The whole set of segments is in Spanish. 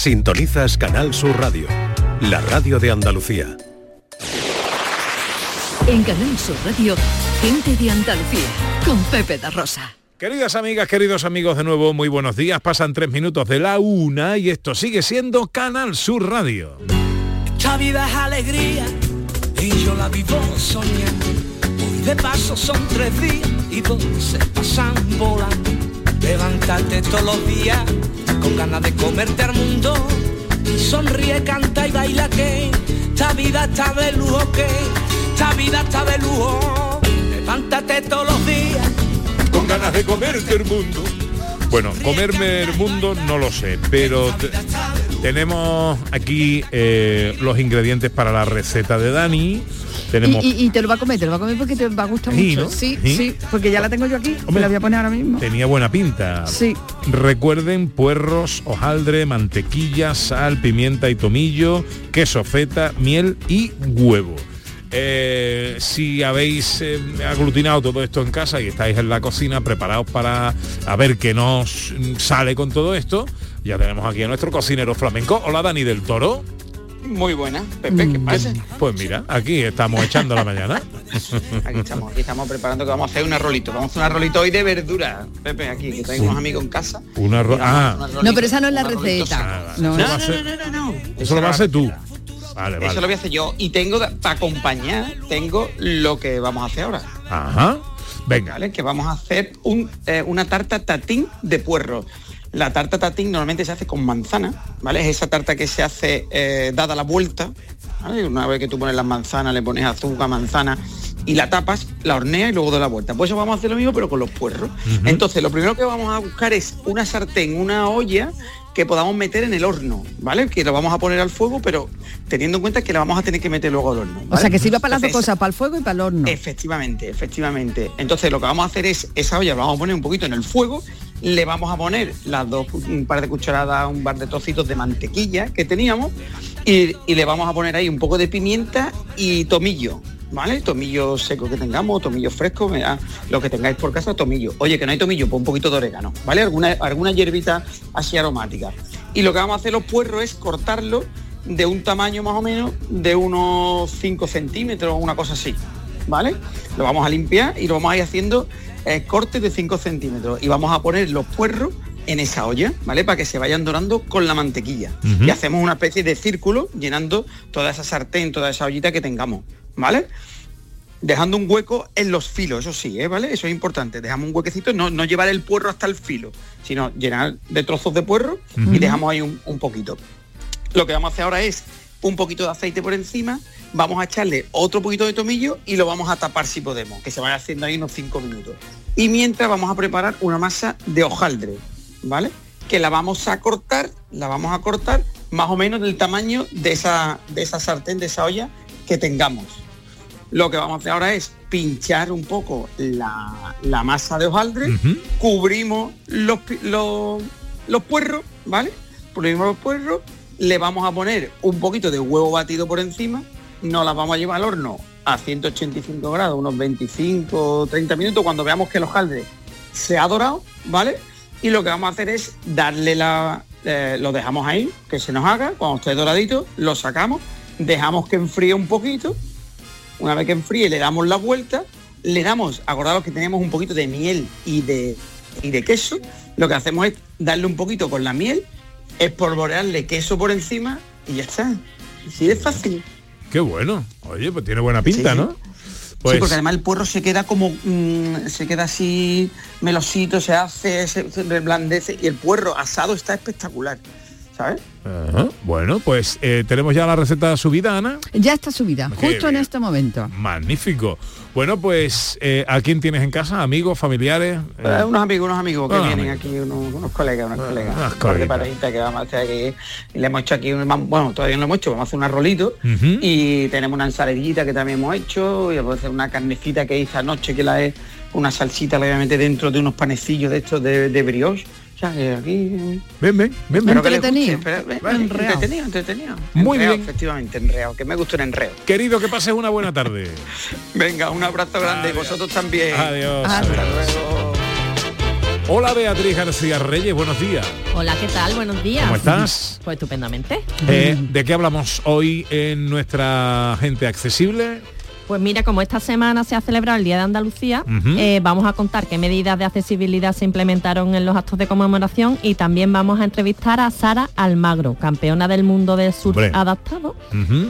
Sintonizas Canal Sur Radio, la radio de Andalucía. En Canal Sur Radio, gente de Andalucía, con Pepe da Rosa. Queridas amigas, queridos amigos, de nuevo, muy buenos días. Pasan tres minutos de la una y esto sigue siendo Canal Sur Radio. Esta vida es alegría y yo la vivo soñando. Hoy de paso son tres días y dos se pasan volando. Levantarte todos los días con ganas de comerte al mundo. Sonríe, canta y baila que esta vida está de lujo que esta vida está de lujo. Levántate todos los días con ganas de comerte el mundo. Bueno, comerme el mundo no lo sé, pero te- tenemos aquí eh, los ingredientes para la receta de Dani. Tenemos Y, y- y te lo va a comer, te lo va a comer porque te va a gustar Sí, mucho. ¿no? Sí, Sí. sí, porque ya la tengo yo aquí, Hombre, la voy a poner ahora mismo. tenía buena pinta. Sí. Recuerden puerros, hojaldre, mantequilla, sal, pimienta y tomillo, queso feta, miel y huevo. Eh, si habéis eh, aglutinado todo esto en casa y estáis en la cocina preparados para a ver qué nos sale con todo esto, ya tenemos aquí a nuestro cocinero flamenco. Hola Dani del Toro. Muy buena, Pepe, ¿qué pasa? Pues mira, aquí estamos echando la mañana. Aquí estamos, aquí estamos preparando que vamos a hacer un arrolito. Vamos a hacer un arrolito hoy de verdura, Pepe, aquí, que tengo unos amigos en casa. Un arro- Y vamos a hacer ah. arrolito, No, pero esa no es la arrolito receta. No, No, no. no, no, no. Eso lo vas a hacer tú. Vale, Eso lo voy a hacer yo. Y tengo, para acompañar, tengo lo que vamos a hacer ahora. Ajá. Venga. ¿Vale? Que vamos a hacer un, eh, una tarta tatín de puerro. La tarta tatín normalmente se hace con manzana, ¿vale? Es esa tarta que se hace eh, dada la vuelta. ¿vale? Una vez que tú pones las manzanas, le pones azúcar, manzana y la tapas, la horneas y luego da la vuelta. Pues eso vamos a hacer lo mismo pero con los puerros. Entonces lo primero que vamos a buscar es una sartén, una olla que podamos meter en el horno, ¿vale? Que lo vamos a poner al fuego, pero teniendo en cuenta que la vamos a tener que meter luego al horno. O sea, que sirva para las dos cosas, para el fuego y para el horno. Efectivamente, efectivamente. Entonces lo que vamos a hacer es esa olla la vamos a poner un poquito en el fuego, le vamos a poner las dos, un par de cucharadas, un par de trocitos de mantequilla que teníamos y, y le vamos a poner ahí un poco de pimienta y tomillo. ¿Vale? Tomillo seco que tengamos, tomillo fresco, lo que tengáis por casa, tomillo. Oye, que no hay tomillo, pues un poquito de orégano, ¿vale? Alguna, alguna hierbita así aromática. Y lo que vamos a hacer los puerros es cortarlo de un tamaño más o menos de unos 5 centímetros, una cosa así. ¿Vale? Lo vamos a limpiar y lo vamos a ir haciendo eh, cortes de 5 centímetros. Y vamos a poner los puerros en esa olla, ¿vale? Para que se vayan dorando con la mantequilla. Y hacemos una especie de círculo llenando toda esa sartén, toda esa ollita que tengamos, ¿vale? Dejando un hueco en los filos, eso sí, ¿eh? ¿vale? Eso es importante. Dejamos un huequecito, no, no llevar el puerro hasta el filo, sino llenar de trozos de puerro y dejamos ahí un, un poquito. Lo que vamos a hacer ahora es un poquito de aceite por encima, vamos a echarle otro poquito de tomillo y lo vamos a tapar si podemos, que se vaya haciendo ahí unos 5 minutos. Y mientras vamos a preparar una masa de hojaldre, ¿vale? Que la vamos a cortar, la vamos a cortar más o menos del tamaño de esa, de esa sartén, de esa olla que tengamos. Lo que vamos a hacer ahora es pinchar un poco la, la masa de hojaldre, cubrimos los, los, los puerros, ¿vale? Cubrimos los puerros, le vamos a poner un poquito de huevo batido por encima, nos las vamos a llevar al horno a 185 grados, unos 25 30 minutos, cuando veamos que el hojaldre se ha dorado, ¿vale? Y lo que vamos a hacer es darle la... eh, lo dejamos ahí, que se nos haga, cuando esté doradito, lo sacamos, dejamos que enfríe un poquito, una vez que enfríe le damos la vuelta, le damos, acordaros que tenemos un poquito de miel y de, y de queso, lo que hacemos es darle un poquito con la miel, espolvorearle queso por encima y ya está. Así de fácil. Qué bueno. Oye, pues tiene buena pinta, Sí, sí. ¿no? sí, Pues porque además el puerro se queda como, mm, se queda así melosito, se hace, se, se reblandece y el puerro asado está espectacular, ¿sabes? Ajá. Bueno, pues eh, tenemos ya la receta subida, Ana. Ya está subida, Qué justo en este momento. Magnífico. Bueno, pues eh, ¿a quién tienes en casa? ¿Amigos, familiares? Eh, Eh, unos amigos, unos amigos que Ah, vienen amigos. aquí, unos, unos colegas, unos colegas. unas un par de parejitas que vamos a hacer aquí. Y le hemos hecho aquí, un, bueno, todavía no lo hemos hecho, vamos a hacer un arrolito. Y tenemos una ensaladilla que también hemos hecho, y vamos a hacer una carnecita que hice anoche, que la es una salsita, la voy a meter dentro de unos panecillos de estos de, de brioche. Que aquí... Ven, ven, ven, ven. Entretenido. entretenido, entretenido. Muy Enreado, bien. Efectivamente, enreado, que me gusta el enreo. Querido, que pases una buena tarde. Venga, un abrazo grande, y vosotros también. Adiós. Hasta Hasta luego. Hola Beatriz García Reyes, buenos días. Hola, ¿qué tal? Buenos días. ¿Cómo estás? Pues estupendamente. Eh, ¿De qué hablamos hoy en nuestra gente accesible? Pues mira, como esta semana se ha celebrado el Día de Andalucía, eh, vamos a contar qué medidas de accesibilidad se implementaron en los actos de conmemoración y también vamos a entrevistar a Sara Almagro, campeona del mundo del surf Hombre. adaptado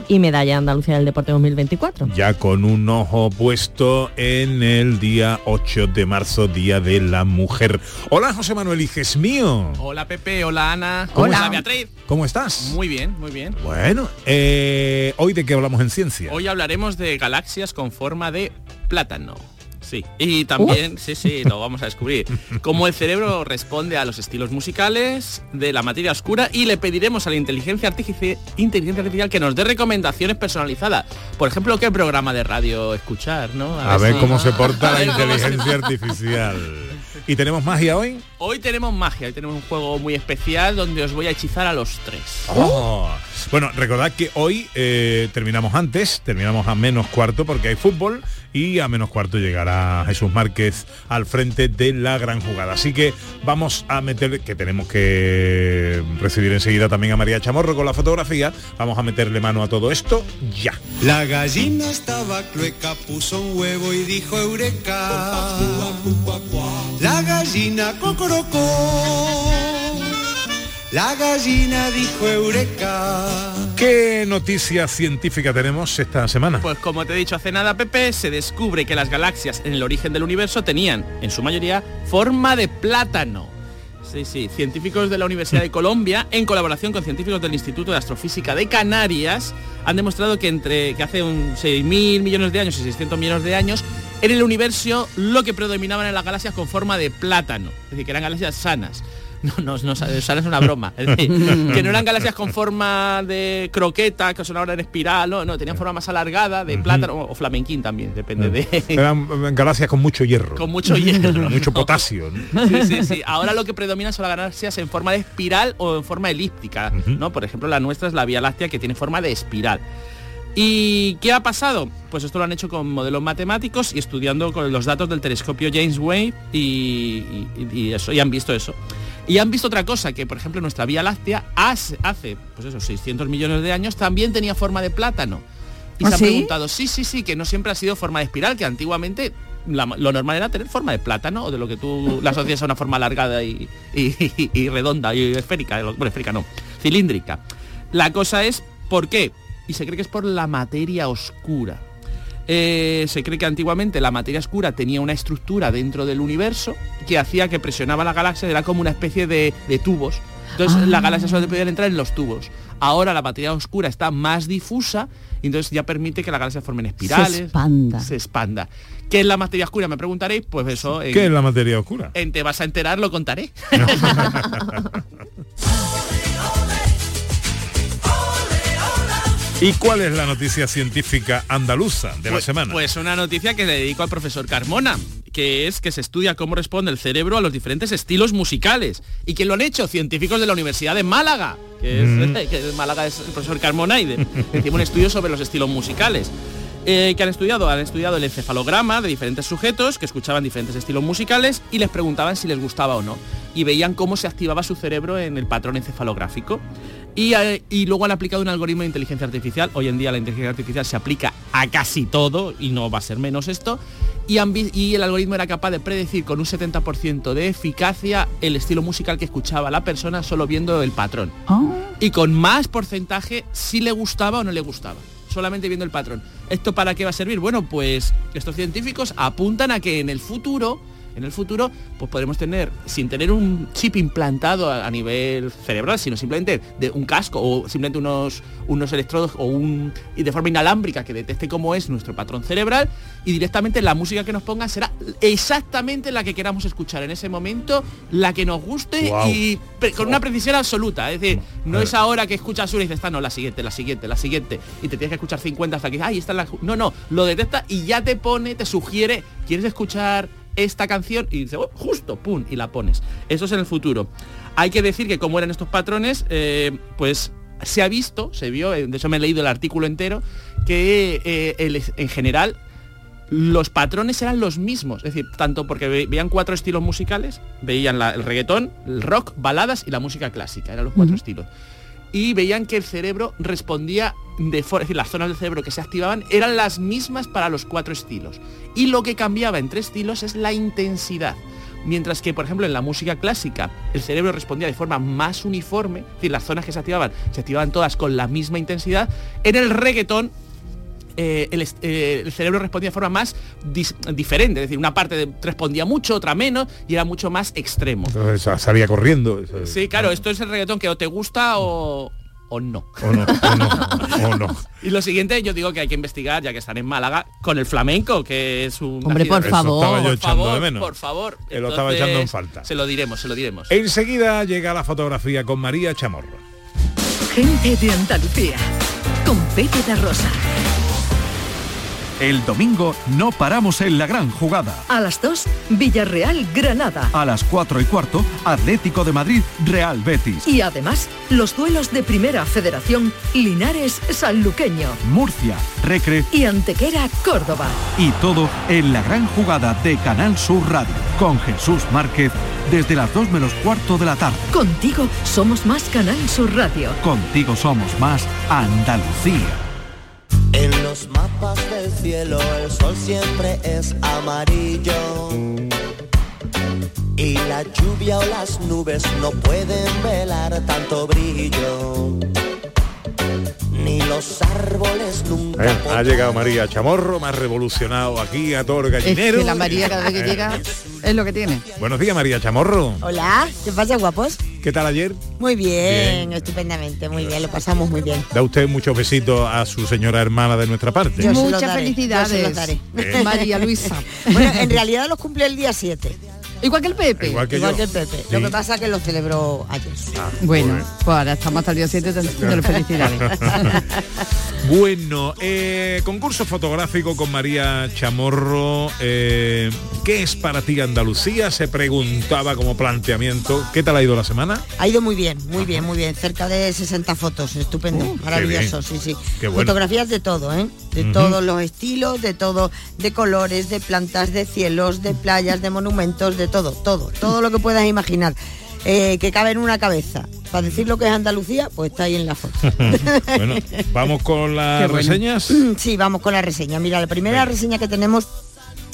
y medalla de Andalucía del Deporte 2024. Ya con un ojo puesto en el día 8 de marzo, Día de la Mujer. Hola José Manuel Hijes mío. Hola Pepe, hola Ana. ¿Cómo Hola? Beatriz. ¿Cómo estás? Muy bien, muy bien. Bueno, eh, hoy de qué hablamos en ciencia. Hoy hablaremos de galaxias con forma de plátano. Sí, y también, sí, sí, lo vamos a descubrir. Cómo el cerebro responde a los estilos musicales de la materia oscura y le pediremos a la inteligencia, artifici- inteligencia artificial que nos dé recomendaciones personalizadas. Por ejemplo, qué programa de radio escuchar, ¿no? A ver si- cómo se porta la inteligencia artificial. ¿Y tenemos magia hoy? Hoy tenemos magia, hoy tenemos un juego muy especial donde os voy a hechizar a los tres. Oh. Bueno, recordad que hoy eh, terminamos antes, terminamos a menos cuarto porque hay fútbol y a menos cuarto llegará Jesús Márquez al frente de la gran jugada. Así que vamos a meter, que tenemos que recibir enseguida también a María Chamorro con la fotografía, vamos a meterle mano a todo esto ya. La gallina estaba clueca, puso un huevo y dijo eureka. La gallina cocorocó. La gallina dijo eureka. ¿Qué noticia científica tenemos esta semana? Pues como te he dicho hace nada, Pepe, se descubre que las galaxias en el origen del universo tenían, en su mayoría, forma de plátano. Sí, sí, científicos de la Universidad de Colombia, en colaboración con científicos del Instituto de Astrofísica de Canarias, han demostrado que entre que hace un 6.000 millones de años y 600 millones de años, en el universo lo que predominaban en las galaxias con forma de plátano, es decir, que eran galaxias sanas. No, no, no, sanas es una broma. Es decir, que no eran galaxias con forma de croqueta, que son ahora en espiral, no, no, tenían forma más alargada, de plátano, o, flamenquín también, depende de... Eran eh, galaxias con mucho hierro. Con mucho hierro. Mucho potasio. ¿no? Sí, sí, sí. Ahora lo que predomina son las galaxias en forma de espiral o en forma elíptica, ¿no? Por ejemplo, la nuestra es la Vía Láctea que tiene forma de espiral. ¿Y qué ha pasado? Pues esto lo han hecho con modelos matemáticos y estudiando con los datos del telescopio James Webb y, y- y eso, y han visto eso. Y han visto otra cosa, que por ejemplo nuestra Vía Láctea hace, hace pues eso, 600 millones de años también tenía forma de plátano. Y ¿Ah, se han sí? preguntado, sí, sí, sí, que no siempre ha sido forma de espiral, que antiguamente la- lo normal era tener forma de plátano o de lo que tú la asocias a una forma alargada y, y- y redonda y esférica, bueno, esférica no, cilíndrica. La cosa es, ¿por qué? Y se cree que es por la materia oscura. Eh, se cree que antiguamente la materia oscura tenía una estructura dentro del universo que hacía que presionaba la galaxia, era como una especie de, de tubos. Entonces Ah. las galaxias solo podían entrar en los tubos. Ahora la materia oscura está más difusa y entonces ya permite que las galaxias formen espirales. Se expanda. Se expanda. ¿Qué es la materia oscura? Me preguntaréis, pues eso. en- ¿Qué es la materia oscura? en Te vas a enterar, lo contaré. ¿Y cuál es la noticia científica andaluza de la Pues- semana? Pues una noticia que le dedico al profesor Carmona, que es que se estudia cómo responde el cerebro a los diferentes estilos musicales y que lo han hecho científicos de la Universidad de Málaga, que es, Mm. que Málaga es el profesor Carmona y de, un estudio sobre los estilos musicales. Eh, que han estudiado, han estudiado el encefalograma de diferentes sujetos que escuchaban diferentes estilos musicales y les preguntaban si les gustaba o no. Y veían cómo se activaba su cerebro en el patrón encefalográfico. Y, eh, y luego han aplicado un algoritmo de inteligencia artificial. Hoy en día la inteligencia artificial se aplica a casi todo y no va a ser menos esto. Y, y el algoritmo era capaz de predecir con un 70% de eficacia el estilo musical que escuchaba la persona solo viendo el patrón. Ah, Y con más porcentaje si le gustaba o no le gustaba. Solamente viendo el patrón. ¿Esto para qué va a servir? Bueno, pues estos científicos apuntan a que en el futuro, en el futuro, pues podremos tener, sin tener un chip implantado a, a nivel cerebral, sino simplemente de un casco o simplemente unos, unos electrodos o un y de forma inalámbrica que detecte cómo es nuestro patrón cerebral y directamente la música que nos ponga será exactamente la que queramos escuchar en ese momento, la que nos guste y con una precisión absoluta. Es decir, no es ahora que escuchas una y dices, esta no, la siguiente, la siguiente, la siguiente. Y te tienes que escuchar 50 hasta que, ay, esta es la... ju-". No, no, lo detecta y ya te pone, te sugiere, ¿quieres escuchar esta canción? Y dice, "Oh, justo, pum, y la pones. Eso es en el futuro. Hay que decir que como eran estos patrones, eh, pues se ha visto, se vio, eh, de hecho me he leído el artículo entero, que eh, el- en general los patrones eran los mismos, es decir, tanto porque ve- veían cuatro estilos musicales, veían la- el reggaetón, el rock, baladas y la música clásica, eran los cuatro estilos. Y veían que el cerebro respondía de forma, es decir, las zonas del cerebro que se activaban eran las mismas para los cuatro estilos. Y lo que cambiaba entre estilos es la intensidad. Mientras que, por ejemplo, en la música clásica, el cerebro respondía de forma más uniforme, es decir, las zonas que se activaban, se activaban todas con la misma intensidad, en el reggaetón eh, el, eh, el cerebro respondía de forma más dis- diferente, es decir, una parte de- respondía mucho, otra menos, y era mucho más extremo. Entonces sa- salía corriendo. Sí, claro, esto es el reggaetón que o te gusta o, o no. O no, o no, o no. Y lo siguiente, yo digo que hay que investigar, ya que están en Málaga, con el flamenco, que es un... Hombre, por favor. estaba yo por echando favor, de menos. por favor. Que lo estaba echando en falta. Se lo diremos, se lo diremos. Enseguida llega la fotografía con María Chamorro. Gente de Andalucía. Con Pepe da Rosa. El domingo no paramos en la gran jugada. A las 2, Villarreal, Granada. A las 4 y cuarto, Atlético de Madrid, Real Betis. Y además, los duelos de Primera Federación, Linares, Sanluqueño. Murcia, Recre Y Antequera, Córdoba. y todo en la gran jugada de Canal Sur Radio. Con Jesús Márquez desde las 2 menos cuarto de la tarde. Contigo somos más Canal Sur Radio. Contigo somos más Andalucía. En los mapas del cielo el sol siempre es amarillo. Y la lluvia o las nubes no pueden velar tanto brillo. Ni los árboles nunca. Eh, ha llegado María Chamorro, más revolucionado aquí a todo el Es gallinero. que la María cada vez que Eh, llega es lo que tiene. Buenos días, María Chamorro. Hola, ¿qué pasa, guapos? ¿Qué tal ayer? Muy bien, Bien. estupendamente, muy bien, lo pasamos muy bien. Da usted muchos besitos a su señora hermana de nuestra parte. Yo se lo Muchas daré, felicidades, yo se lo daré. Bien. María Luisa. Bueno, en realidad los cumple el día 7, Igual que el Pepe. Igual que igual yo. que el Pepe. Sí. Lo que pasa es que lo celebró ayer. Bueno, Muy pues ahora estamos hasta el día 7 de felicidades. Bueno, eh, concurso fotográfico con María Chamorro. eh, ¿Qué es para ti Andalucía? Se preguntaba como planteamiento. ¿Qué tal ha ido la semana? Ha ido muy bien, muy bien, muy bien. Cerca de 60 fotos, estupendo, Uh, maravilloso, sí, sí. Qué bueno. Fotografías de todo, ¿eh? De todos los estilos, de todo, de colores, de plantas, de cielos, de playas, de monumentos, de todo, todo, todo lo que puedas imaginar. eh, que cabe en una cabeza. Para decir lo que es Andalucía, pues está ahí en la foto. bueno, vamos con las bueno. reseñas. Sí, vamos con la reseña. Mira, la primera reseña que tenemos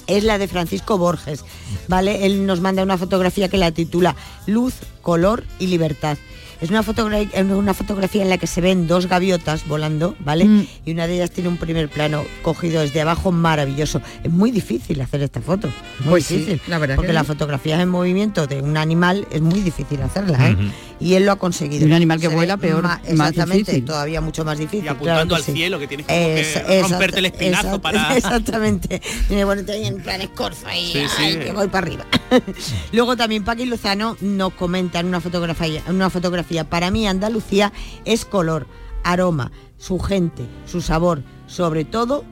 es la de Francisco Borges, ¿vale? Él nos manda una fotografía que la titula Luz, color y libertad. Es una, fotogra- es una fotografía en la que se ven dos gaviotas volando, ¿vale? Mm. Y una de ellas tiene un primer plano cogido desde abajo maravilloso. Es muy difícil hacer esta foto. Muy Pues sí, difícil. la verdad Porque que las sí. fotografías en movimiento de un animal es muy difícil hacerlas, ¿eh? Y él lo ha conseguido. Y un animal que Se vuela, peor, más exactamente, todavía mucho más difícil. Y apuntando claro al sí. cielo, que tienes como que romperte el espinazo exact- para... Exactamente. Y bueno, estoy en plan escorzo y Sí, sí. ay, que voy para arriba. Luego también Paqui Lozano nos comenta en una fotografía, en una fotografía. Para mí Andalucía es color, aroma, su gente, su sabor, sobre todo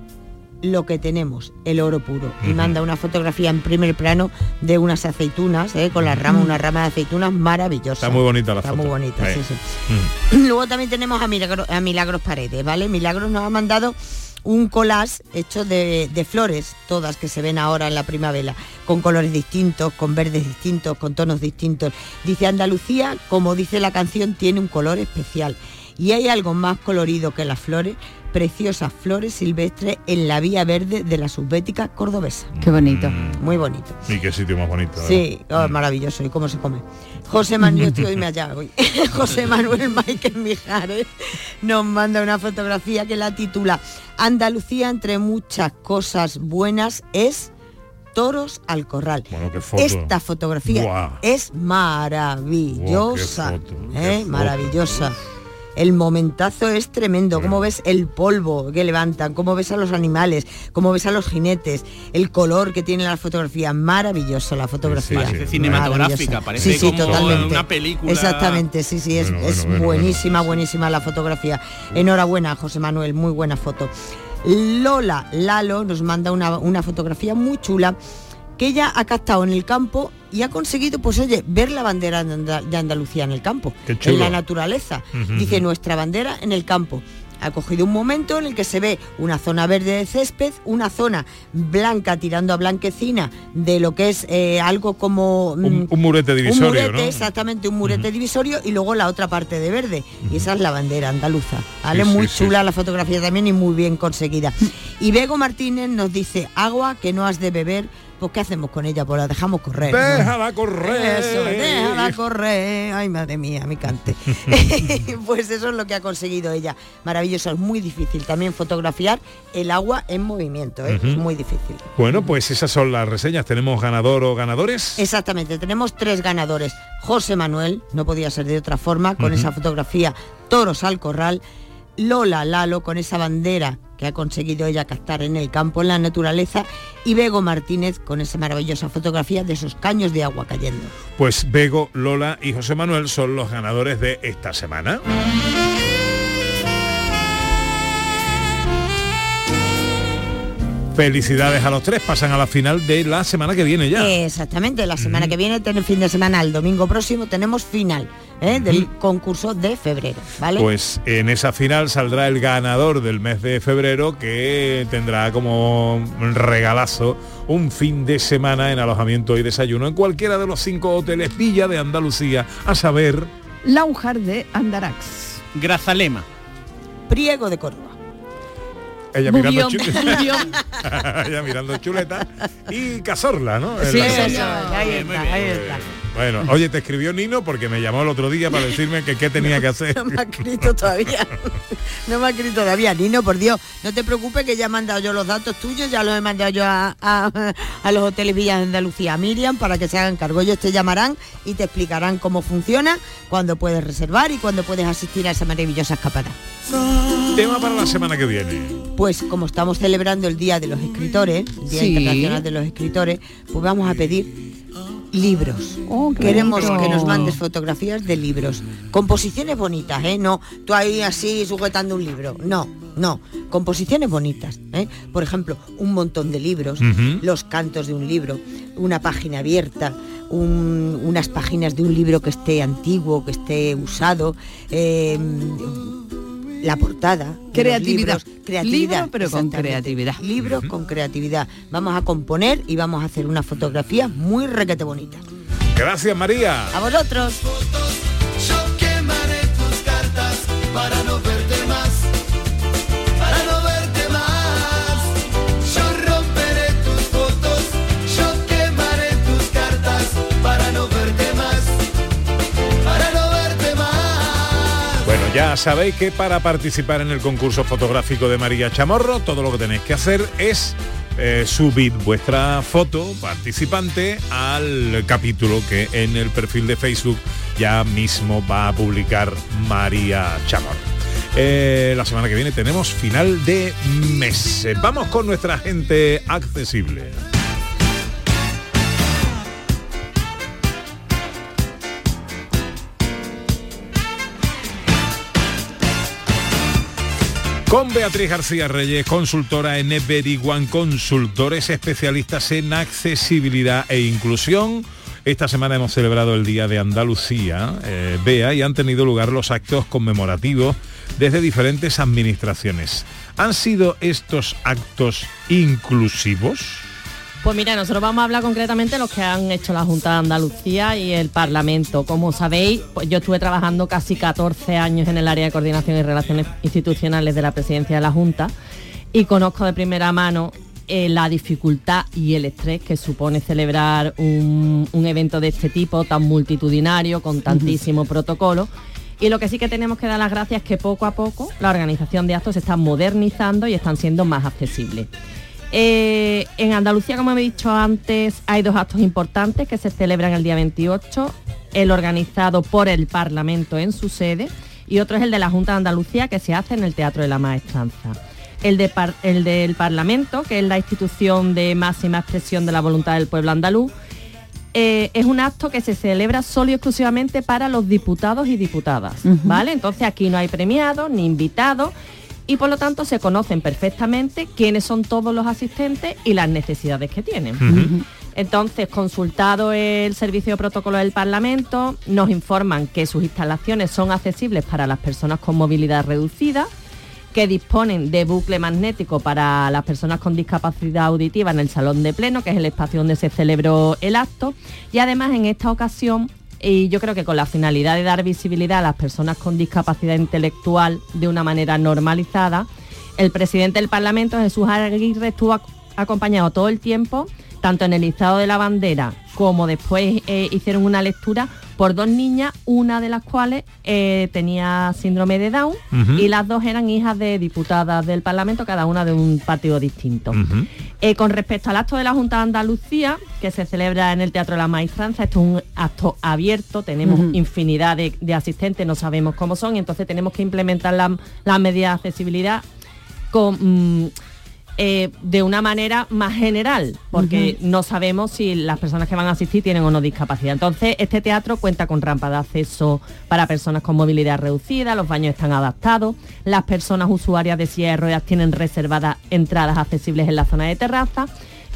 lo que tenemos, el oro puro. Y manda una fotografía en primer plano de unas aceitunas, ¿eh? con la rama, una rama de aceitunas maravillosa. Está muy bonita la Está foto. muy bonita, sí, sí. Luego también tenemos a, Milagro- a Milagros Paredes, ¿vale? Milagros nos ha mandado un collage hecho de, de flores, todas que se ven ahora en la primavera, con colores distintos, con verdes distintos, con tonos distintos. Dice Andalucía, como dice la canción, tiene un color especial. Y hay algo más colorido que las flores, preciosas flores silvestres en la vía verde de la subbética cordobesa. Qué bonito. Muy bonito. Y qué sitio más bonito. Sí, oh, maravilloso. ¿Y cómo se come? José Manuel, estoy hoy me allá hoy. José Manuel Michael Mijares nos manda una fotografía que la titula Andalucía entre muchas cosas buenas es toros al corral. Bueno, qué foto. Esta fotografía Buah. es maravillosa, Buah, qué foto, qué ¿eh? foto. maravillosa. El momentazo es tremendo, cómo ves el polvo que levantan, cómo ves a los animales, cómo ves a los jinetes, el color que tiene la fotografía, maravilloso la fotografía. Sí, sí, Parece cinematográfica, parece sí, como totalmente. una película. Exactamente, sí, sí, es, Bueno, es bueno, bueno, buenísima, buenísima la fotografía. Enhorabuena, José Manuel, muy buena foto. Lola Lalo nos manda una, una fotografía muy chula que ella ha captado en el campo y ha conseguido, pues oye, ver la bandera de Andal- de Andalucía en el campo, en la naturaleza. Ujú, Dice nuestra bandera en el campo. Ha cogido un momento en el que se ve una zona verde de césped, una zona blanca tirando a blanquecina de lo que es eh, algo como Un, mm, un murete divisorio, un murete, ¿no? exactamente, un murete divisorio y luego la otra parte de verde. Y esa es la bandera andaluza. ¿vale? Sí, muy sí. chula la fotografía también y muy bien conseguida. Y Bego Martínez nos dice, agua que no has de beber, pues ¿qué hacemos con ella? Pues la dejamos correr. ¿no? Déjala correr. Eso, déjala correr. Ay, madre mía, mi cante. pues eso es lo que ha conseguido ella. Maravilloso, es muy difícil también fotografiar el agua en movimiento, ¿eh? Es muy difícil. Bueno, pues esas son las reseñas. ¿Tenemos ganador o ganadores? Exactamente, tenemos tres ganadores. José Manuel, no podía ser de otra forma, con esa fotografía Toros al Corral. Lola Lalo, con esa bandera que ha conseguido ella captar en el campo, en la naturaleza. Y Bego Martínez, con esa maravillosa fotografía de esos caños de agua cayendo. Pues Bego, Lola y José Manuel son los ganadores de esta semana. Felicidades a los tres, pasan a la final de la semana que viene ya. Exactamente, la semana que viene, el fin de semana, el domingo próximo, tenemos final ¿eh? del concurso de febrero, ¿vale? Pues en esa final saldrá el ganador del mes de febrero que tendrá como regalazo un fin de semana en alojamiento y desayuno en cualquiera de los cinco hoteles Villa de Andalucía, a saber... Laujar de Andarax. Grazalema. Priego de Córdoba. Ella mirando, chuleta. Ella mirando chuleta y Cazorla, ¿no? Sí, señor, ahí está, ahí está. Bueno, oye, te escribió Nino porque me llamó el otro día para decirme que qué tenía que hacer. No me ha escrito todavía. No me ha escrito todavía. Nino, por Dios, no te preocupes que ya he mandado yo los datos tuyos, ya los he mandado yo a, a- a los hoteles Villas de Andalucía, a Miriam, para que se hagan cargo. Ellos te llamarán y te explicarán cómo funciona, cuándo puedes reservar y cuándo puedes asistir a esa maravillosa escapada. Tema para la semana que viene. Pues como estamos celebrando el Día de los Escritores, el Día Sí. Internacional de los Escritores, pues vamos a pedir libros. Oh, Queremos bonito. que nos mandes fotografías de libros. Composiciones bonitas, ¿eh? No, tú ahí así sujetando un libro. No, no. Composiciones bonitas, ¿eh? Por ejemplo, un montón de libros, los cantos de un libro, una página abierta, un- unas páginas de un libro que esté antiguo, que esté usado, eh, la portada. Creatividad. libros, creatividad. Libro, pero con creatividad. Libros con creatividad. Vamos a componer y vamos a hacer unas fotografías muy requete bonitas. Gracias, María. A vosotros. Yo quemaré tus cartas para no verte ya sabéis que para participar en el concurso fotográfico de María Chamorro, todo lo que tenéis que hacer es eh, subir vuestra foto participante al capítulo que en el perfil de Facebook ya mismo va a publicar María Chamorro. Eh, la semana que viene tenemos final de mes. Vamos con nuestra gente accesible. Con Beatriz García Reyes, consultora en Everyone Consultores, especialistas en accesibilidad e inclusión. Esta semana hemos celebrado el Día de Andalucía, eh, Bea, y han tenido lugar los actos conmemorativos desde diferentes administraciones. ¿Han sido estos actos inclusivos? Pues mira, nosotros vamos a hablar concretamente de los que han hecho la Junta de Andalucía y el Parlamento. Como sabéis, pues yo estuve trabajando casi 14 años en el área de coordinación y relaciones institucionales de la presidencia de la Junta y conozco de primera mano eh, la dificultad y el estrés que supone celebrar un, un evento de este tipo tan multitudinario, con tantísimo protocolo. Y lo que sí que tenemos que dar las gracias es que poco a poco la organización de actos se está modernizando y están siendo más accesibles. Eh, en Andalucía, como he dicho antes, hay dos actos importantes que se celebran el día 28, el organizado por el Parlamento en su sede y otro es el de la Junta de Andalucía que se hace en el Teatro de la Maestranza. El, de par- el del Parlamento, que es la institución de máxima expresión de la voluntad del pueblo andaluz, eh, es un acto que se celebra solo y exclusivamente para los diputados y diputadas, ¿vale? Entonces aquí no hay premiados ni invitados y por lo tanto se conocen perfectamente quiénes son todos los asistentes y las necesidades que tienen. Entonces, consultado el servicio de protocolo del Parlamento, nos informan que sus instalaciones son accesibles para las personas con movilidad reducida que disponen de bucle magnético para las personas con discapacidad auditiva en el salón de pleno, que es el espacio donde se celebró el acto. Y además en esta ocasión y yo creo que con la finalidad de dar visibilidad a las personas con discapacidad intelectual de una manera normalizada, el presidente del Parlamento, Jesús Aguirre, estuvo acompañado todo el tiempo, tanto en el listado de la bandera como después eh, hicieron una lectura por dos niñas, una de las cuales eh, tenía síndrome de Down y las dos eran hijas de diputadas del Parlamento, cada una de un partido distinto. Eh, con respecto al acto de la Junta de Andalucía, que se celebra en el Teatro de la Maestranza, esto es un acto abierto, tenemos infinidad de, de asistentes, no sabemos cómo son, y entonces tenemos que implementar la- las medidas de accesibilidad con, mm, eh, de una manera más general, porque no sabemos si las personas que van a asistir tienen o no discapacidad. Entonces, este teatro cuenta con rampa de acceso para personas con movilidad reducida, los baños están adaptados, las personas usuarias de silla de ruedas tienen reservadas entradas accesibles en la zona de terraza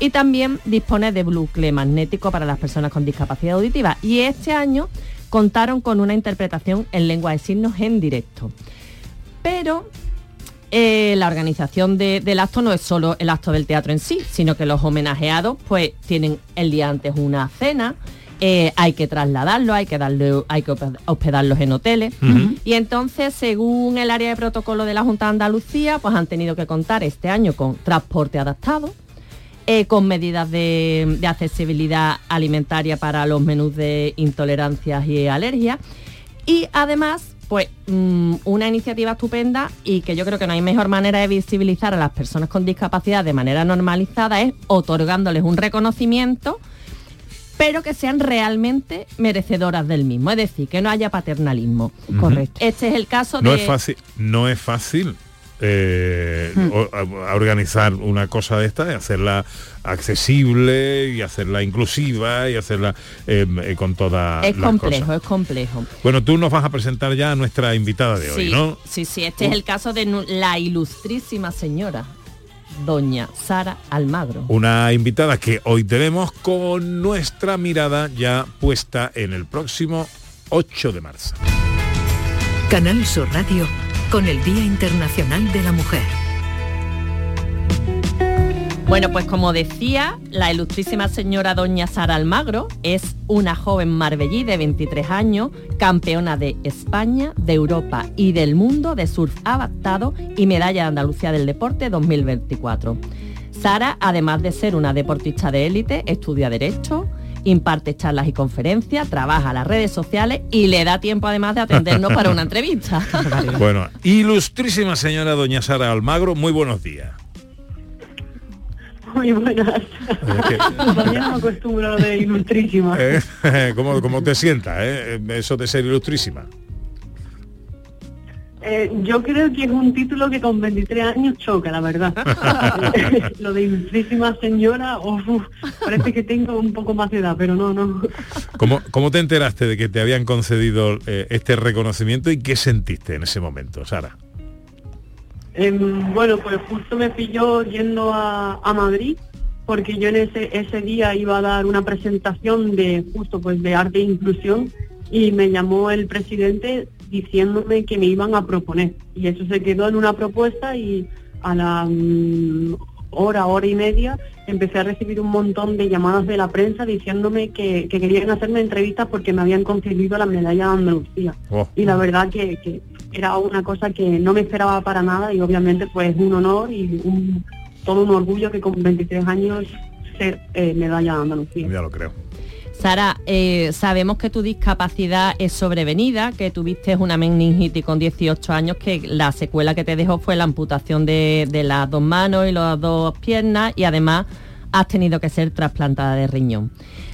y también dispone de bucle magnético para las personas con discapacidad auditiva. Y este año contaron con una interpretación en lengua de signos en directo. Pero eh, la organización de- del acto no es solo el acto del teatro en sí, sino que los homenajeados pues tienen el día antes una cena, eh, hay que trasladarlos, hay que darle, hay que hospe- hospedarlos en hoteles. Y entonces, según el área de protocolo de la Junta de Andalucía, pues han tenido que contar este año con transporte adaptado, eh, con medidas de, de accesibilidad alimentaria para los menús de intolerancias y alergias. Y además, pues mm, una iniciativa estupenda y que yo creo que no hay mejor manera de visibilizar a las personas con discapacidad de manera normalizada es otorgándoles un reconocimiento pero que sean realmente merecedoras del mismo, es decir, que no haya paternalismo. Correcto. Este es el caso No de... es fácil, no es fácil eh, Hmm. o- a- a organizar una cosa de esta, y hacerla accesible y hacerla inclusiva y hacerla eh, eh, con todas Es las complejo, cosas. es complejo. Bueno, tú nos vas a presentar ya a nuestra invitada de hoy, sí, ¿no? sí, sí, este es el caso de la ilustrísima señora, doña Sara Almagro. Una invitada que hoy tenemos con nuestra mirada ya puesta en el próximo 8 de marzo. Canal Sur Radio con el Día Internacional de la Mujer. Bueno, pues como decía, la ilustrísima señora doña Sara Almagro es una joven marbellí de 23 años, campeona de España, de Europa y del mundo de surf adaptado y medalla de Andalucía del Deporte 2024. Sara, además de ser una deportista de élite, estudia Derecho, imparte charlas y conferencias, trabaja las redes sociales y le da tiempo además de atendernos para una entrevista. Bueno, ilustrísima señora doña Sara Almagro, muy buenos días. Muy buenas. Todavía no me acostumbro de ilustrísima. Eh, ¿Cómo, cómo te sientas, eh? Eso de ser ilustrísima. Eh, yo creo que es un título que con 23 años choca, la verdad. lo de ilustrísima señora, uf, parece que tengo un poco más de edad, pero no, no. ¿Cómo, cómo te enteraste de que te habían concedido eh, este reconocimiento y qué sentiste en ese momento, Sara? Em, bueno, pues justo me pilló yendo a, a Madrid porque yo en ese, ese día iba a dar una presentación de justo pues de arte e inclusión y me llamó el presidente diciéndome que me iban a proponer y eso se quedó en una propuesta y a la mm, hora, hora y media empecé a recibir un montón de llamadas de la prensa diciéndome que, que querían hacerme entrevistas porque me habían concedido la medalla de Andalucía Oh. y la verdad que, que era una cosa que no me esperaba para nada y obviamente pues un honor y un, todo un orgullo que con 23 años ser eh, medalla de Andalucía. Ya lo creo. Sara, eh, sabemos que tu discapacidad es sobrevenida, que tuviste una meningitis con 18 años, que la secuela que te dejó fue la amputación de, de las dos manos y las dos piernas y además has tenido que ser trasplantada de riñón.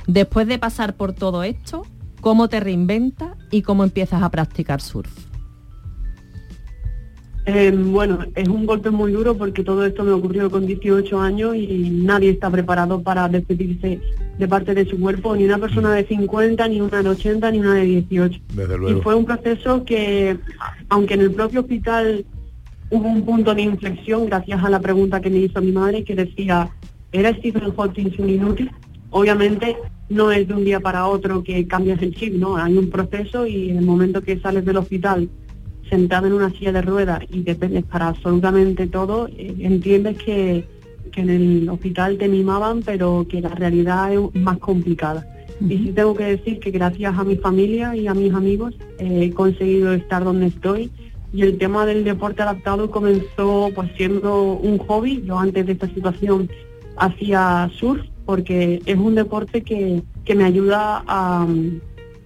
Después de pasar por todo esto, ¿cómo te reinventas y cómo empiezas a practicar surf? Eh, bueno, es un golpe muy duro porque todo esto me ocurrió con 18 años y nadie está preparado para despedirse de parte de su cuerpo, ni una persona de 50, ni una de 80, ni una de 18. Desde Y fue un proceso que, aunque en el propio hospital hubo un punto de inflexión gracias a la pregunta que me hizo mi madre que decía, ¿era Stephen Hawking un inútil? Obviamente no es de un día para otro que cambias el chip, ¿no? Hay un proceso y en el momento que sales del hospital sentado en una silla de ruedas y dependes para absolutamente todo, eh, entiendes que, que en el hospital te mimaban, pero que la realidad es más complicada. Y sí tengo que decir que gracias a mi familia y a mis amigos eh, he conseguido estar donde estoy. Y el tema del deporte adaptado comenzó pues siendo un hobby. Yo antes de esta situación hacía surf porque es un deporte que, que me ayuda a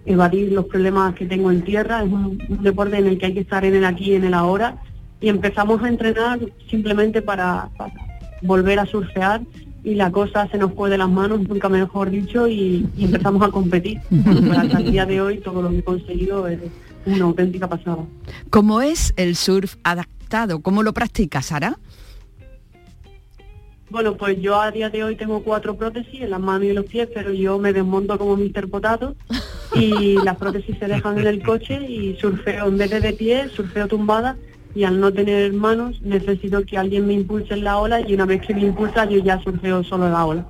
evadir los problemas que tengo en tierra. Es un, deporte en el que hay que estar en el aquí y en el ahora. Y empezamos a entrenar simplemente para, volver a surfear y la cosa se nos fue de las manos, nunca mejor dicho, y, y empezamos a competir. Pero hasta el día de hoy todo lo que he conseguido es una auténtica pasada. ¿Cómo es el surf adaptado? ¿Cómo lo practicas, Sara? Bueno, pues yo a día de hoy tengo cuatro prótesis en las manos y en los pies, pero yo me desmonto como Mr. Potato y las prótesis se dejan en el coche y surfeo en vez de de pie, surfeo tumbada y al no tener manos necesito que alguien me impulse en la ola y una vez que me impulsa yo ya surfeo solo la ola.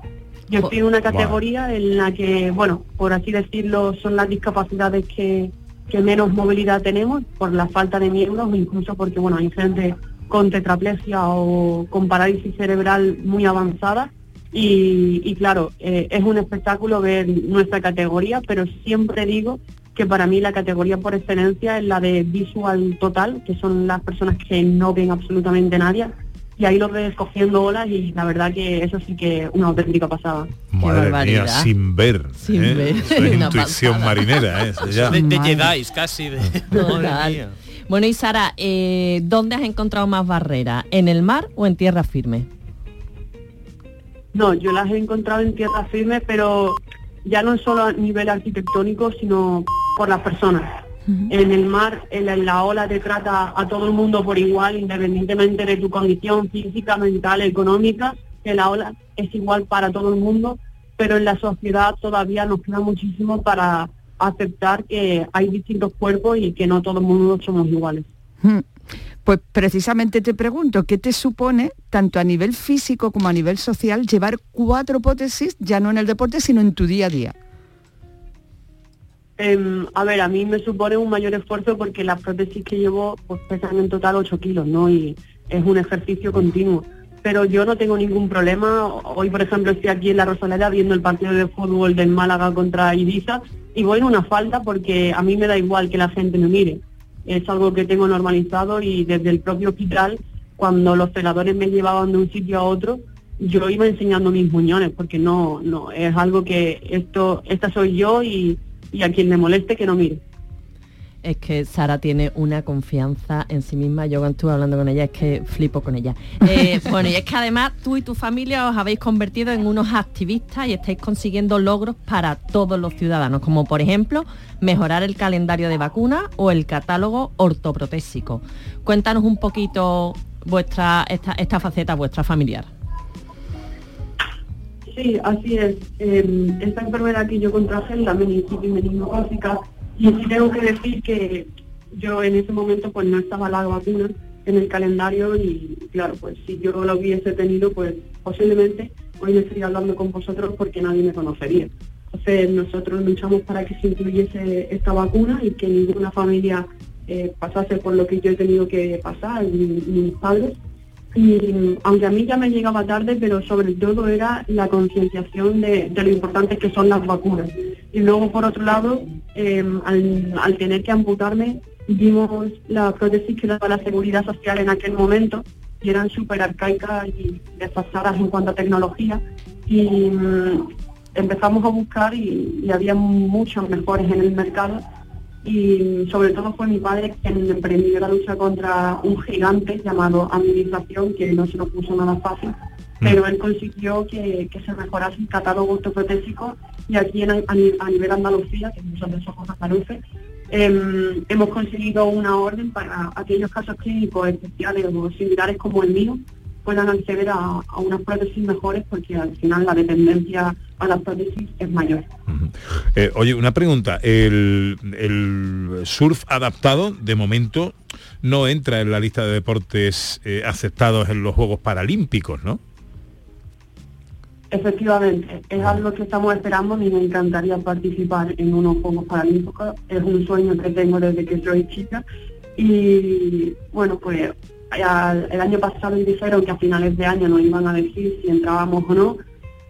Yo estoy en una categoría en la que, bueno, por así decirlo, son las discapacidades que, que menos movilidad tenemos por la falta de miembros o incluso porque, bueno, hay gente con tetraplegia o con parálisis cerebral muy avanzada y, y claro, eh, es un espectáculo ver nuestra categoría, pero siempre digo que para mí la categoría por excelencia es la de visual total, que son las personas que no ven absolutamente nadie. Y ahí los ves cogiendo olas y la verdad que eso sí que es una auténtica pasada. Madre mía, sin ver. Sin ¿eh? ver. Eso es Una intuición pasada. marinera, ¿eh? Eso ya. De, de Jedi, casi. De... Total. Madre mía. Bueno, y Sara, eh, ¿dónde has encontrado más barreras? ¿En el mar o en tierra firme? No, yo las he encontrado en tierra firme, pero ya no solo a nivel arquitectónico, sino por las personas. En el mar, en la, en la ola te trata a todo el mundo por igual, independientemente de tu condición física, mental, económica, que la ola es igual para todo el mundo, pero en la sociedad todavía nos queda muchísimo para aceptar que hay distintos cuerpos y que no todo el mundo somos iguales. Mm. Pues precisamente te pregunto, ¿qué te supone, tanto a nivel físico como a nivel social, llevar cuatro prótesis, ya no en el deporte, sino en tu día a día? Em, a ver, a mí me supone un mayor esfuerzo porque las prótesis que llevo pues pesan en total 8 kilos, ¿no? Y es un ejercicio continuo. Pero yo no tengo ningún problema. Hoy, por ejemplo, estoy aquí en la Rosaleda viendo el partido de fútbol del Málaga contra Ibiza y voy en una falda porque a mí me da igual que la gente me mire. Es algo que tengo normalizado y desde el propio hospital, cuando los celadores me llevaban de un sitio a otro, yo iba enseñando mis muñones porque no, no, es algo que esto, esta soy yo y, y a quien le moleste que no mire. Es que Sara tiene una confianza en sí misma. Yo cuando estuve hablando con ella es que flipo con ella. Eh, bueno, y es que además tú y tu familia os habéis convertido en unos activistas y estáis consiguiendo logros para todos los ciudadanos, como por ejemplo mejorar el calendario de vacunas o el catálogo ortoprotésico. Cuéntanos un poquito vuestra esta, esta faceta vuestra familiar. Sí, así es. Eh, esta enfermedad que yo contraje es la meningitis meningocócica y tengo que decir que yo en ese momento pues no estaba la vacuna en el calendario y claro, pues si yo lo hubiese tenido pues posiblemente hoy no estaría hablando con vosotros porque nadie me conocería. Entonces nosotros luchamos para que se incluyese esta vacuna y que ninguna familia eh, pasase por lo que yo he tenido que pasar, ni, ni mis padres. Y aunque a mí ya me llegaba tarde, pero sobre todo era la concienciación de, lo importante que son las vacunas. Y luego, por otro lado, eh, al, tener que amputarme, vimos la prótesis que daba la seguridad social en aquel momento y eran súper arcaicas y desfasadas en cuanto a tecnología. Y mm, empezamos a buscar y, y había muchos mejores en el mercado y sobre todo fue mi padre quien emprendió la lucha contra un gigante llamado administración que no se lo puso nada fácil pero él consiguió que, que se mejorase el catálogo ortoprotésico y aquí en, a, a nivel Andalucía, que nosotros somos andaluces, em, hemos conseguido una orden para aquellos casos clínicos especiales o similares como el mío puedan acceder a, a unas prótesis mejores porque al final la dependencia a las prótesis es mayor. Eh, oye, una pregunta. El, el surf adaptado, de momento, no entra en la lista de deportes eh, aceptados en los Juegos Paralímpicos, ¿no? Efectivamente, es algo que estamos esperando y me encantaría participar en unos Juegos Paralímpicos. Es un sueño que tengo desde que soy chica Y bueno, pues el año pasado dijeron que a finales de año nos iban a decir si entrábamos o no.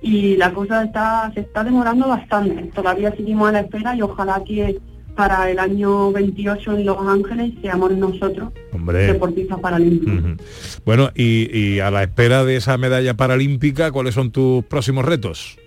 Y la cosa está, se está demorando bastante. Todavía seguimos a la espera y ojalá que para el año 28 en Los Ángeles seamos nosotros Hombre. deportistas paralímpicos. Bueno, y, y a la espera de esa medalla paralímpica, ¿cuáles son tus próximos retos?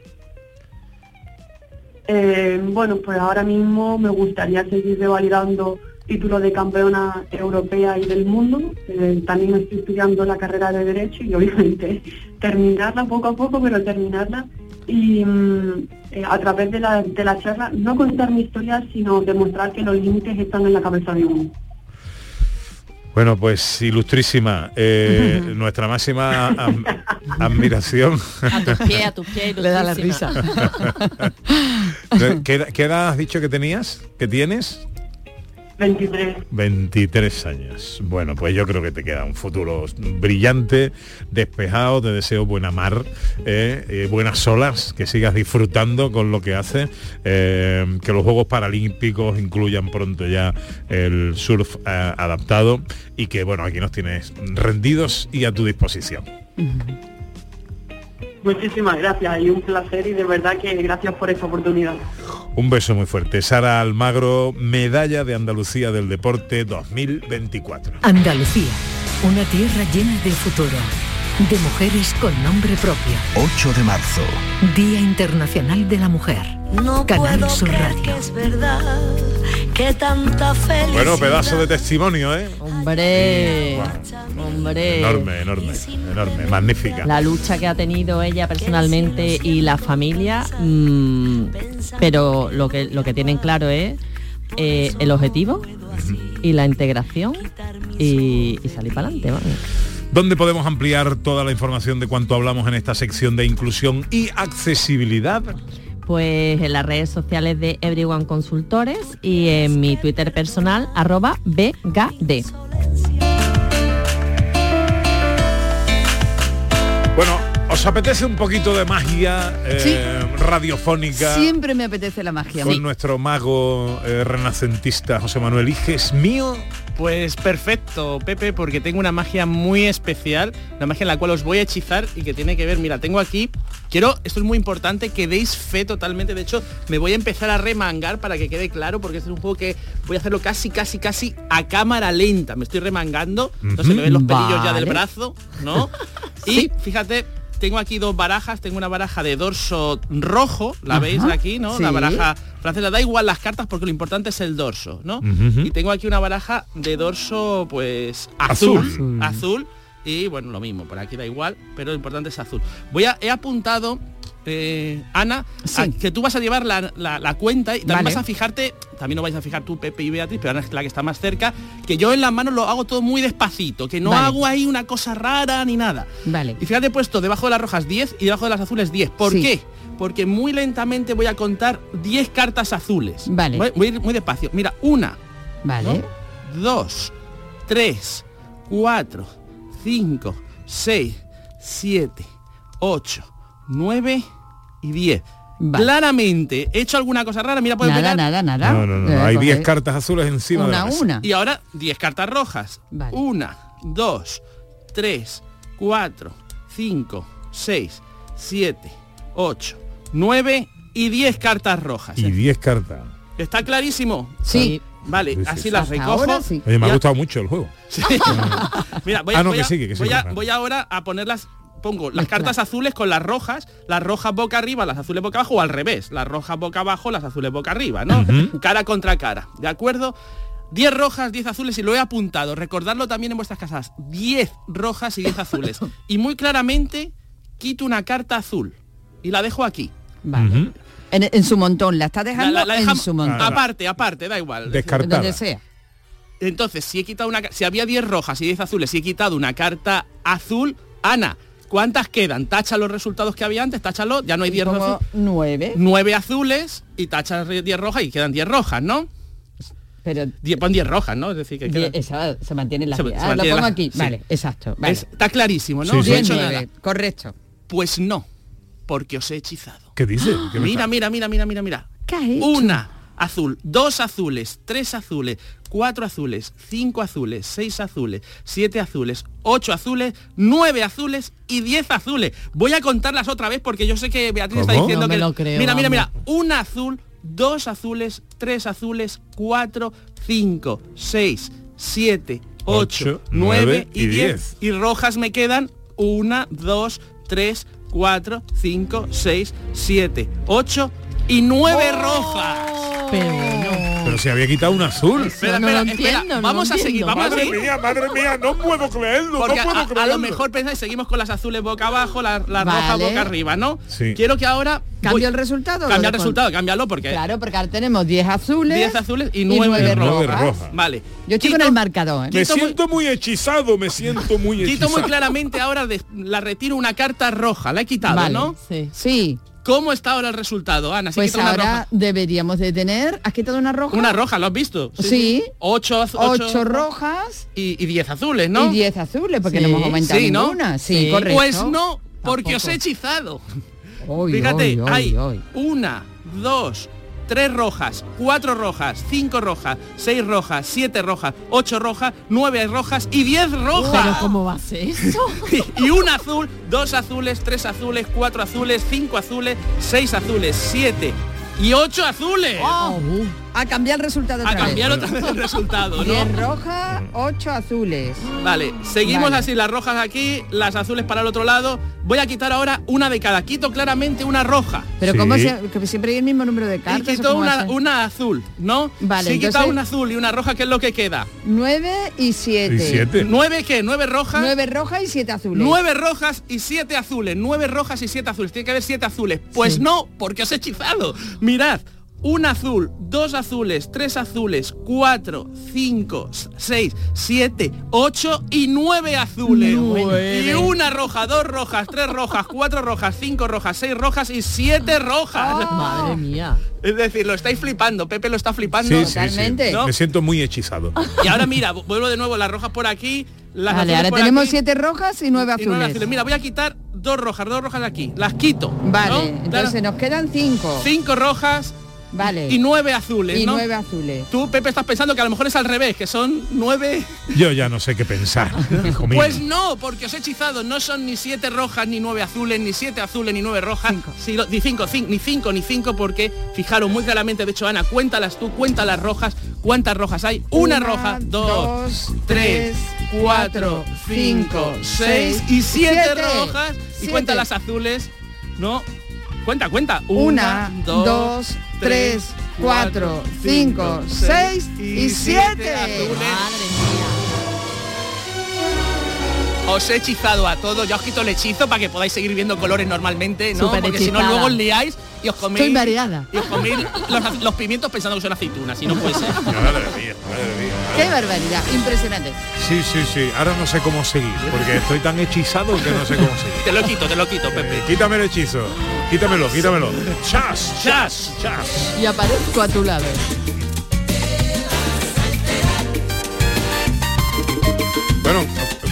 Eh, bueno, pues ahora mismo me gustaría seguir revalidando títulos de campeona europea y del mundo. Eh, también estoy estudiando la carrera de Derecho y obviamente terminarla poco a poco, pero terminarla. Y mm, eh, a través de la, de la charla, no contar mi historia, sino demostrar que los límites están en la cabeza de uno. Bueno, pues ilustrísima, eh, nuestra máxima am- admiración. A tus pies, a tus pies. Le da la ilustrísima. ¿Qué, edad- qué edad has dicho que tenías? ¿Que tienes? 23. 23 años. Bueno, pues yo creo que te queda un futuro brillante, despejado, te deseo buena mar, eh, eh, buenas olas, que sigas disfrutando con lo que haces, eh, que los Juegos Paralímpicos incluyan pronto ya el surf adaptado y que bueno, aquí nos tienes rendidos y a tu disposición. Muchísimas gracias y un placer y de verdad que gracias por esta oportunidad. Un beso muy fuerte. Sara Almagro, medalla de Andalucía del Deporte 2024. Andalucía, una tierra llena de futuro, de mujeres con nombre propio. 8 de marzo. Día Internacional de la Mujer. No Canal puedo Sur creer Radio. que es verdad que tanta felicidad. Bueno, pedazo de testimonio, ¿eh? Hombre, hombre. Enorme, enorme, enorme, magnífica. La lucha que ha tenido ella personalmente y la familia, mm, pero lo que, lo que tienen claro es eh, el objetivo y la integración y, y salir para adelante. vamos. ¿Dónde podemos ampliar toda la información de cuanto hablamos en esta sección de inclusión y accesibilidad? Pues en las redes sociales de Everyone Consultores y en mi Twitter personal, arroba BGD. Bueno, ¿os apetece un poquito de magia eh, radiofónica? Siempre me apetece la magia. Con nuestro mago eh, renacentista José Manuel Iges mío. Pues perfecto, Pepe, porque tengo una magia muy especial, una magia en la cual os voy a hechizar y que tiene que ver, mira, tengo aquí, quiero, esto es muy importante, que deis fe totalmente, de hecho, me voy a empezar a remangar para que quede claro, porque este es un juego que voy a hacerlo casi, casi, casi a cámara lenta, me estoy remangando, no se me ven los pelillos ya del brazo, ¿no? Y fíjate, tengo aquí dos barajas, tengo una baraja de dorso rojo, la Ajá, veis aquí, ¿no? La baraja francesa, da igual las cartas porque lo importante es el dorso, ¿no? Y tengo aquí una baraja de dorso, pues, azul. Azul. Azul. Y bueno, lo mismo, por aquí da igual, pero lo importante es azul. Voy a, he apuntado, eh, Ana, a- que tú vas a llevar la, la- la cuenta y también Vale. vas a fijarte, también lo vais a fijar tú, Pepe y Beatriz, pero Ana es la que está más cerca, que yo en las manos lo hago todo muy despacito, que no Vale. hago ahí una cosa rara ni nada. Vale. Y fíjate, he puesto debajo de las rojas 10 y debajo de las azules 10. ¿Por Sí. qué? Porque muy lentamente voy a contar 10 cartas azules. Vale. Voy, voy a ir muy despacio. Mira, una, Vale. dos, tres, cuatro, cinco, seis, siete, ocho, nueve y diez. Vale. Claramente, ¿he hecho alguna cosa rara? Mira, puedes Nada, nada, nada. No, no, no, no, Eh, hay coge 10 cartas azules encima de Una la a mesa. una. Y ahora 10 cartas rojas. Vale. Una, dos, tres, cuatro, cinco, seis, siete, ocho, nueve y 10 cartas rojas. Y 10 cartas. ¿Está clarísimo? Sí. Vale, Sí, sí, así sí. las recojo. ahora sí. Oye, me ha gustado mucho el juego. Sí. Mira, voy, Ah, no, voy que a- sigue, que sigue, voy a- Fran. voy ahora a ponerlas pongo las cartas azules con las rojas, las rojas boca arriba, las azules boca abajo o al revés, las rojas boca abajo, las azules boca arriba, ¿no? Cara contra cara, ¿de acuerdo? 10 rojas, 10 azules y lo he apuntado. Recordadlo también en vuestras casas. 10 rojas y 10 azules. Y muy claramente quito una carta azul y la dejo aquí. Vale. en, en su montón, la está dejando la- la en su montón. aparte, aparte, da igual. Descartada. Donde sea. Entonces, si he quitado una si había 10 rojas y 10 azules, si he quitado una carta azul, Ana, ¿cuántas quedan? Tacha los resultados que había antes, táchalo, ya no hay 10 Como rojas. nueve. 9 azules y tachas 10 rojas y quedan 10 rojas, ¿no? Pero Die- pon 10 rojas, ¿no? Es decir, que die- quedan- esa se mantiene la Se- se Ah, lo mantiene pongo la- aquí. sí. Vale, exacto. Vale. Es- está clarísimo, ¿no? Sí, No sí. he hecho nada. Correcto. Pues no, porque os he hechizado. ¿Qué dice? ¿Qué Mira, mira, mira, mira, mira, mira. ¿Qué has hecho? Una azul, dos azules, tres azules, cuatro azules, cinco azules, seis azules, siete azules, ocho azules, nueve azules y diez azules. Voy a contarlas otra vez porque yo sé que Beatriz está diciendo No me que... lo creo, mira, mira, mira, un azul, dos azules, tres azules, cuatro, cinco, seis, siete, ocho, nueve y y diez. Y rojas me quedan una, dos, tres, cuatro, cinco, seis, siete, ocho y nueve rojas. Pero se había quitado un azul. Espera, espera, espera. vamos a seguir, vamos a Madre seguir. mía, madre mía, no puedo creerlo, Porque no puedo a- a, lo mejor pensáis, seguimos con las azules boca abajo, la, la Vale. roja boca arriba, ¿no? Sí. Quiero que ahora... ¿Cambio voy- el resultado? Cambia el resultado, cámbialo porque... Claro, porque ahora tenemos 10 azules. 10 azules y 9 nueve Nueve rojas. rojas. Vale. Yo estoy con el marcador. ¿eh? Me Quito siento muy hechizado, me siento muy Quito hechizado. muy claramente ahora, de- la retiro una carta roja, la he quitado, Vale. ¿no? Sí. Sí, ¿Cómo está ahora el resultado, Ana? Si pues una ahora roja. deberíamos de tener... ¿Has quitado una roja? Una roja, ¿lo has visto? Sí. Ocho, az- Ocho, ocho rojas y, y diez azules, ¿no? y 10 azules, porque Sí, no hemos aumentado sí, ¿no? ninguna. Sí, Sí. correcto. Pues no, porque Tampoco. os he hechizado. Fíjate, hay una, dos, tres rojas, cuatro rojas, cinco rojas, seis rojas, siete rojas, ocho rojas, nueve rojas y diez Pero rojas. ¿cómo va a ser eso? y un azul, dos azules, tres azules, cuatro azules, cinco azules, seis azules, siete y ocho azules. Oh, a cambiar el resultado A otra vez. cambiar otra vez el resultado, ¿no? 10 rojas, 8 azules. Vale, seguimos Vale. así, las rojas aquí, las azules para el otro lado. Voy a quitar ahora una de cada. Quito claramente una roja. Pero Sí. como que siempre hay el mismo número de Y cartas. quito una, una azul, ¿no? Vale, Si he quitado entonces- una azul y una roja, ¿qué es lo que queda? 9 y 7. Y siete. ¿Nueve qué? ¿Nueve rojas? 9 rojas y 7 azules. Nueve rojas y siete azules. Nueve rojas y siete azules. Tiene que haber siete azules. Pues no, porque os he hechizado. Mirad. Un azul, dos azules, tres azules, cuatro, cinco, seis, siete, ocho y nueve azules. Nueve. Y una roja, dos rojas, tres rojas, cuatro rojas, cinco rojas, seis rojas y siete rojas. Madre mía. Es decir, lo estáis flipando. Pepe lo está flipando. Sí, sí, sí. Totalmente. ¿No? Me siento muy hechizado. Y ahora mira, vu- vuelvo de nuevo las rojas por aquí. Las Vale, azules ahora tenemos aquí. 7 rojas y 9 Y nueve azules. azules. Mira, voy a quitar dos rojas, dos rojas de aquí. Las quito. Vale, ¿no? entonces Claro, nos quedan 5. cinco rojas Vale. y nueve azules, y ¿no? 9 azules. Tú, Pepe, estás pensando que a lo mejor es al revés, que son nueve. Yo ya no sé qué pensar, hijo mío. Pues no, porque os he hechizado. No son ni siete rojas, ni nueve azules, ni siete azules, ni nueve rojas. Sí, lo- ni cinco, cin- ni cinco, ni cinco, porque fijaros muy claramente, de hecho, Ana, cuéntalas tú, cuenta las rojas. ¿Cuántas rojas hay? Una, roja, dos, tres, cuatro, cinco, seis y siete, siete. rojas. Y cuenta las azules. No. Cuenta, cuenta. Una, dos, tres, cuatro, cinco, seis y siete. azules. Madre mía. Os he hechizado a todos, ya os quito el hechizo para que podáis seguir viendo colores normalmente, ¿no? Súper Porque si no luego os liáis y os coméis. Estoy mareada. Y os coméis los, los pimientos pensando que son aceitunas, y no puede ser. Madre mía, madre mía. Qué barbaridad, impresionante. Sí, sí, sí. Ahora no sé cómo seguir, porque estoy tan hechizado que no sé cómo seguir. Te lo quito, te lo quito, Pepe. Eh, quítame el hechizo. Quítamelo, quítamelo. Chas, chas, chas. Y aparezco a tu lado.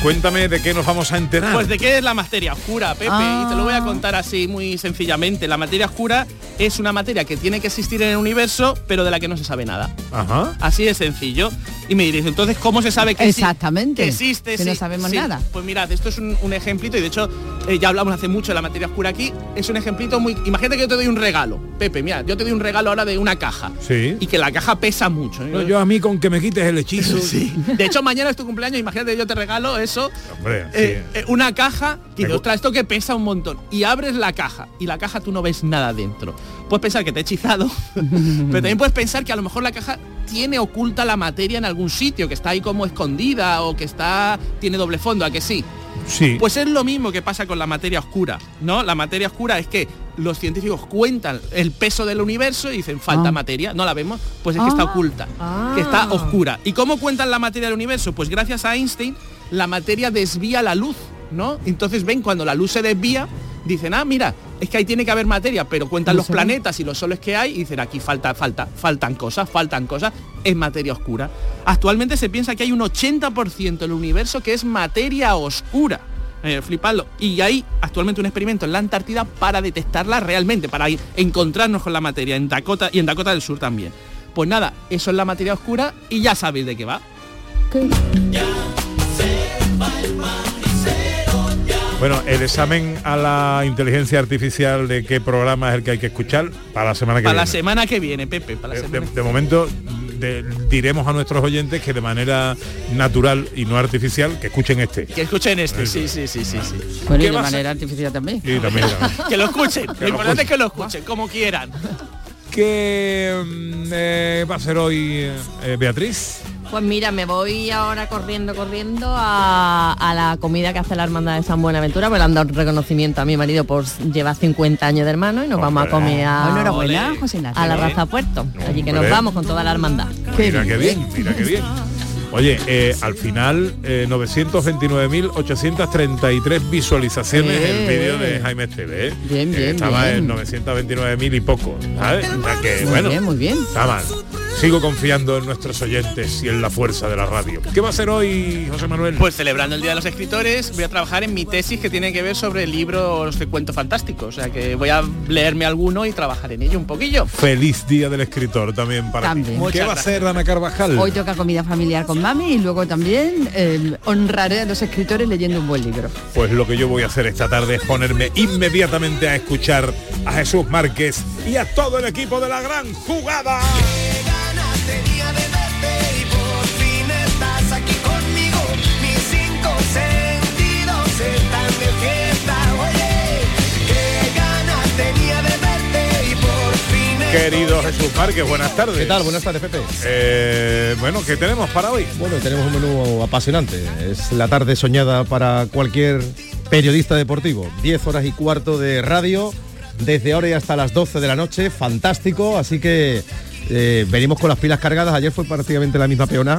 Cuéntame de qué nos vamos a enterar. Pues de qué es la materia oscura, Pepe, y te lo voy a contar así muy sencillamente. La materia oscura es una materia que tiene que existir en el universo, pero de la que no se sabe nada. Ajá. Así de sencillo. Y me diréis, entonces, ¿cómo se sabe que, Exactamente. que existe? Que no sabemos sí. nada. Pues mirad, esto es un, un ejemplito, y de hecho eh, ya hablamos hace mucho de la materia oscura aquí. Es un ejemplito muy... Imagínate que yo te doy un regalo. Pepe, mira, yo te doy un regalo ahora de una caja. Sí. Y que la caja pesa mucho. ¿eh? No, yo a mí con que me quites el hechizo. Sí. De hecho, mañana es tu cumpleaños, imagínate, yo te regalo eso. Hombre, sí. eh, eh, una caja y gu- ostras, esto que pesa un montón. Y abres la caja y la caja tú no ves nada dentro. Puedes pensar que te he hechizado, pero también puedes pensar que a lo mejor la caja tiene oculta la materia en algún sitio, que está ahí como escondida o que está tiene doble fondo, a que sí. Sí. Pues es lo mismo que pasa con la materia oscura, ¿no? La materia oscura es que los científicos cuentan el peso del universo y dicen falta Ah. materia, no la vemos, pues es que está Ah. oculta, Ah. que está oscura. ¿Y cómo cuentan la materia del universo? Pues gracias a Einstein la materia desvía la luz, ¿no? Entonces ven cuando la luz se desvía, dicen, ah, mira, es que ahí tiene que haber materia, pero cuentan los planetas y los soles que hay y dicen, aquí falta, falta, faltan cosas, faltan cosas, es materia oscura. Actualmente se piensa que hay un 80% del universo que es materia oscura. Eh, flipadlo. Y hay actualmente un experimento en la Antártida para detectarla realmente, para ir- encontrarnos con la materia en Dakota y en Dakota del Sur también. Pues nada, eso es la materia oscura y ya sabéis de qué va. Bueno, el examen a la inteligencia artificial de qué programa es el que hay que escuchar para la semana que Para la viene. semana que viene, Pepe. Para la Eh, semana de, de momento de- diremos a nuestros oyentes que de manera natural y no artificial que escuchen este. Que escuchen este, sí, sí, sí, sí, sí. Bueno, y ¿Qué de va a manera artificial también. Y también, también. Que lo escuchen. Que lo lo importante es que lo escuchen, como quieran. ¿Qué mm, eh, va a ser hoy eh, Beatriz? Pues mira, me voy ahora corriendo, corriendo a, a la comida que hace la hermandad de San Buenaventura, porque le han dado un reconocimiento a mi marido por llevar 50 años de hermano y nos vamos a comer a, Enhorabuena, José Ignacio. a la raza puerto. Allí que nos vamos con toda la hermandad. mira qué bien, mira qué bien. Oye, eh, al final eh, 929.833 visualizaciones el Eh. vídeo de Jaime Esteve. ¿eh? Bien, Eh, bien, Estaba bien. en 929.000 y poco, ¿sabes? O sea que, Muy bueno, bien, muy bien. Está mal. Sigo confiando en nuestros oyentes y en la fuerza de la radio. ¿Qué va a ser hoy, José Manuel? Pues celebrando el Día de los Escritores, voy a trabajar en mi tesis que tiene que ver sobre libros de cuentos fantásticos. O sea que voy a leerme alguno y trabajar en ello un poquillo. Feliz Día del Escritor también para También. ti. ¿Qué Muchas va a hacer Ana Carvajal? Hoy toca comida familiar con mami y luego también eh, honraré a los escritores leyendo un buen libro. Pues lo que yo voy a hacer esta tarde es ponerme inmediatamente a escuchar a Jesús Márquez y a todo el equipo de la gran jugada. Querido Jesús Márquez, buenas tardes. ¿Qué tal? Buenas tardes, Pepe. Eh, bueno, ¿qué tenemos para hoy? Bueno, tenemos un menú apasionante. Es la tarde soñada para cualquier periodista deportivo. 10 horas y cuarto de radio, desde ahora y hasta las 12 de la noche. Fantástico, así que eh, venimos con las pilas cargadas. Ayer fue prácticamente la misma peona